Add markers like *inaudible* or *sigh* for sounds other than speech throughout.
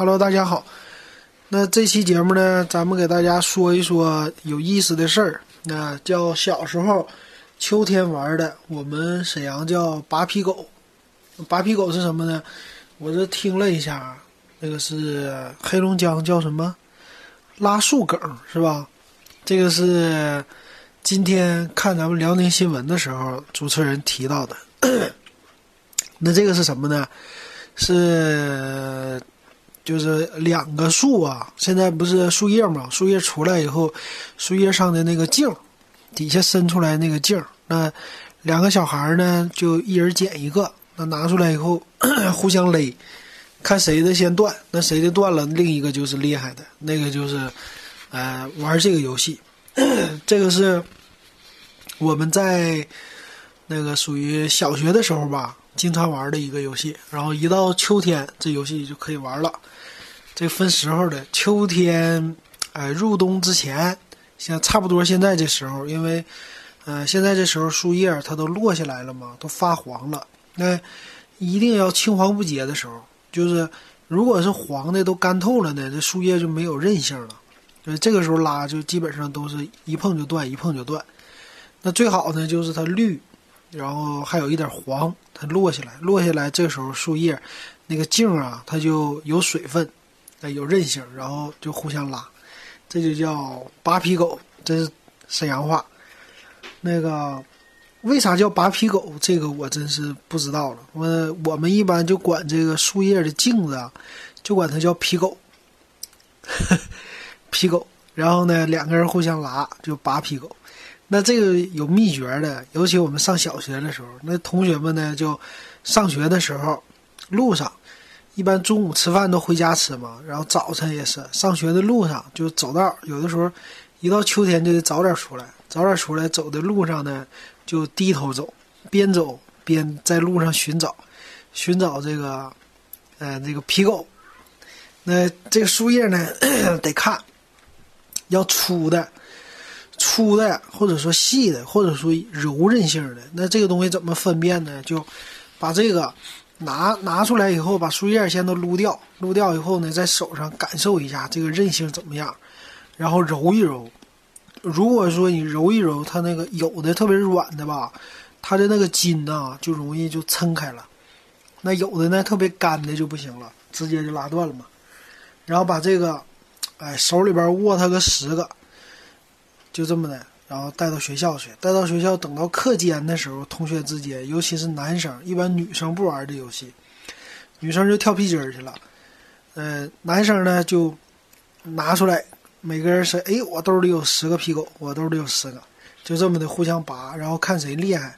Hello，大家好。那这期节目呢，咱们给大家说一说有意思的事儿。那叫小时候秋天玩的，我们沈阳叫拔皮狗。拔皮狗是什么呢？我这听了一下，那个是黑龙江叫什么拉树梗是吧？这个是今天看咱们辽宁新闻的时候，主持人提到的。*coughs* 那这个是什么呢？是。就是两个树啊，现在不是树叶嘛？树叶出来以后，树叶上的那个茎，底下伸出来那个茎，那两个小孩呢，就一人捡一个，那拿出来以后 *coughs* 互相勒，看谁的先断，那谁的断了，另一个就是厉害的，那个就是，呃，玩这个游戏，*coughs* 这个是我们在那个属于小学的时候吧，经常玩的一个游戏，然后一到秋天，这游戏就可以玩了。这分时候的，秋天，哎，入冬之前，像差不多现在这时候，因为，呃，现在这时候树叶它都落下来了嘛，都发黄了。那一定要青黄不接的时候，就是如果是黄的都干透了呢，这树叶就没有韧性了。所以这个时候拉就基本上都是一碰就断，一碰就断。那最好呢就是它绿，然后还有一点黄，它落下来，落下来，这时候树叶那个茎啊，它就有水分。哎，有韧性，然后就互相拉，这就叫拔皮狗，这是沈阳话。那个为啥叫拔皮狗？这个我真是不知道了。我我们一般就管这个树叶的茎子啊，就管它叫皮狗，*laughs* 皮狗。然后呢，两个人互相拉，就拔皮狗。那这个有秘诀的，尤其我们上小学的时候，那同学们呢，就上学的时候路上。一般中午吃饭都回家吃嘛，然后早晨也是上学的路上就走道，有的时候一到秋天就得早点出来，早点出来走的路上呢就低头走，边走边在路上寻找，寻找这个，呃，这个皮狗。那这个树叶呢 *coughs* 得看，要粗的、粗的，或者说细的，或者说柔韧性的。那这个东西怎么分辨呢？就把这个。拿拿出来以后，把树叶先都撸掉，撸掉以后呢，在手上感受一下这个韧性怎么样，然后揉一揉。如果说你揉一揉，它那个有的特别软的吧，它的那个筋呐就容易就撑开了。那有的呢特别干的就不行了，直接就拉断了嘛。然后把这个，哎，手里边握它个十个，就这么的。然后带到学校去，带到学校，等到课间的时候，同学之间，尤其是男生，一般女生不玩这游戏，女生就跳皮筋儿去了。呃，男生呢就拿出来，每个人是，哎，我兜里有十个皮狗，我兜里有十个，就这么的互相拔，然后看谁厉害。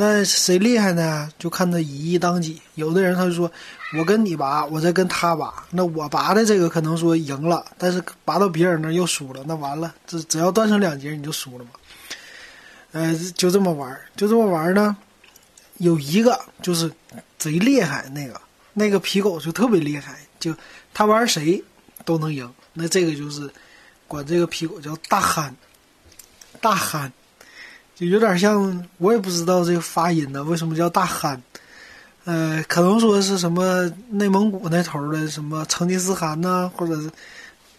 那谁厉害呢？就看他以一当几。有的人他就说，我跟你拔，我再跟他拔。那我拔的这个可能说赢了，但是拔到别人那又输了。那完了，这只要断成两截，你就输了嘛。呃，就这么玩，就这么玩呢。有一个就是贼厉害，那个那个皮狗就特别厉害，就他玩谁都能赢。那这个就是管这个皮狗叫大憨，大憨。就有点像，我也不知道这个发音呢，为什么叫大憨？呃，可能说是什么内蒙古那头的什么成吉思汗呐，或者是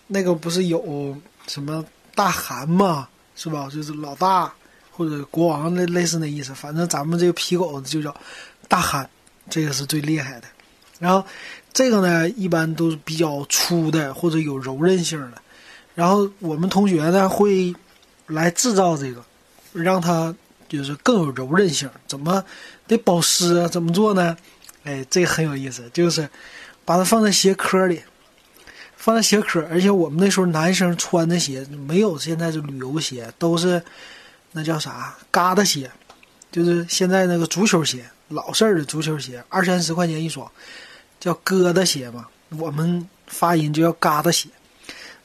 那个不是有什么大汗嘛，是吧？就是老大或者国王那类似那意思。反正咱们这个皮狗子就叫大憨，这个是最厉害的。然后这个呢，一般都是比较粗的或者有柔韧性的。然后我们同学呢会来制造这个。让它就是更有柔韧性，怎么得保湿啊？怎么做呢？哎，这个很有意思，就是把它放在鞋壳里，放在鞋壳。而且我们那时候男生穿的鞋没有现在的旅游鞋，都是那叫啥疙瘩鞋，就是现在那个足球鞋，老式的足球鞋，二三十块钱一双，叫疙瘩鞋嘛。我们发音就叫疙瘩鞋。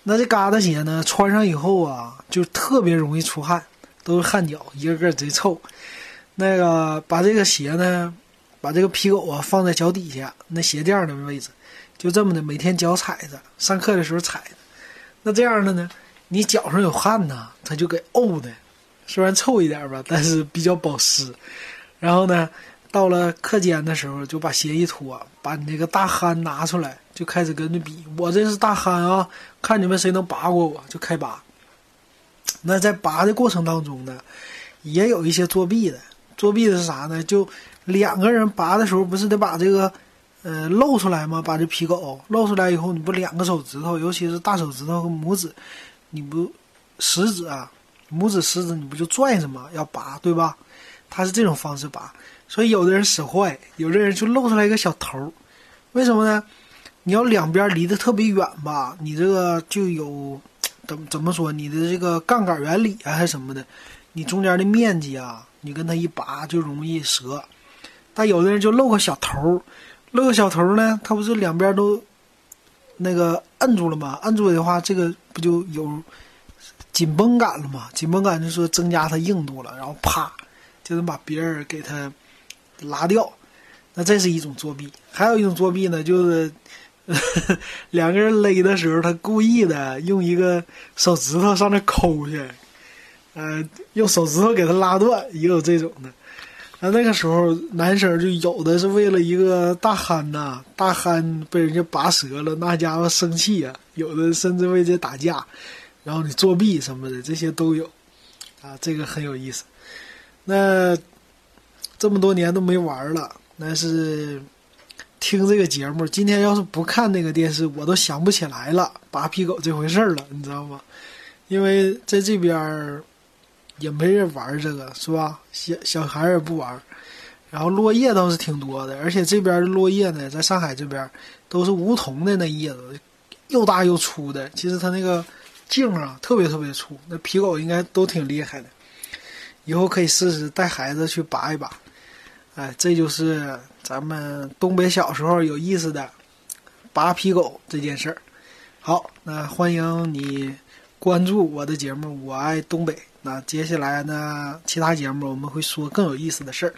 那这疙瘩鞋呢，穿上以后啊，就特别容易出汗。都是汗脚，一个个贼臭。那个把这个鞋呢，把这个皮狗啊放在脚底下那鞋垫的位置，就这么的每天脚踩着，上课的时候踩。那这样的呢，你脚上有汗呢，它就给沤的，虽然臭一点吧，但是比较保湿。然后呢，到了课间的时候，就把鞋一脱，把你那个大汗拿出来，就开始跟着比，我这是大憨啊，看你们谁能拔过我，就开拔。那在拔的过程当中呢，也有一些作弊的。作弊的是啥呢？就两个人拔的时候，不是得把这个，呃，露出来吗？把这皮狗露出来以后，你不两个手指头，尤其是大手指头和拇指，你不食指啊，拇指、食指，你不就拽着吗？要拔，对吧？他是这种方式拔，所以有的人使坏，有的人就露出来一个小头儿。为什么呢？你要两边离得特别远吧，你这个就有怎怎么说？你的这个杠杆原理啊，还是什么的，你中间的面积啊。你跟它一拔就容易折，但有的人就露个小头儿，露个小头儿呢，他不是两边都那个摁住了吗？摁住的话，这个不就有紧绷感了吗？紧绷感就说增加它硬度了，然后啪就能把别人给它拉掉。那这是一种作弊，还有一种作弊呢，就是 *laughs* 两个人勒的时候，他故意的用一个手指头上那抠去。呃，用手指头给他拉断，也有这种的。那那个时候，男生就有的是为了一个大憨呐，大憨被人家拔折了，那家伙生气呀。有的甚至为这打架，然后你作弊什么的，这些都有。啊，这个很有意思。那这么多年都没玩了，那是听这个节目。今天要是不看那个电视，我都想不起来了拔皮狗这回事了，你知道吗？因为在这边儿。也没人玩这个，是吧？小小孩也不玩。然后落叶倒是挺多的，而且这边的落叶呢，在上海这边都是梧桐的那叶子，又大又粗的。其实它那个茎啊，特别特别粗。那皮狗应该都挺厉害的，以后可以试试带孩子去拔一拔。哎，这就是咱们东北小时候有意思的拔皮狗这件事儿。好，那欢迎你关注我的节目《我爱东北》。那接下来呢？其他节目我们会说更有意思的事儿。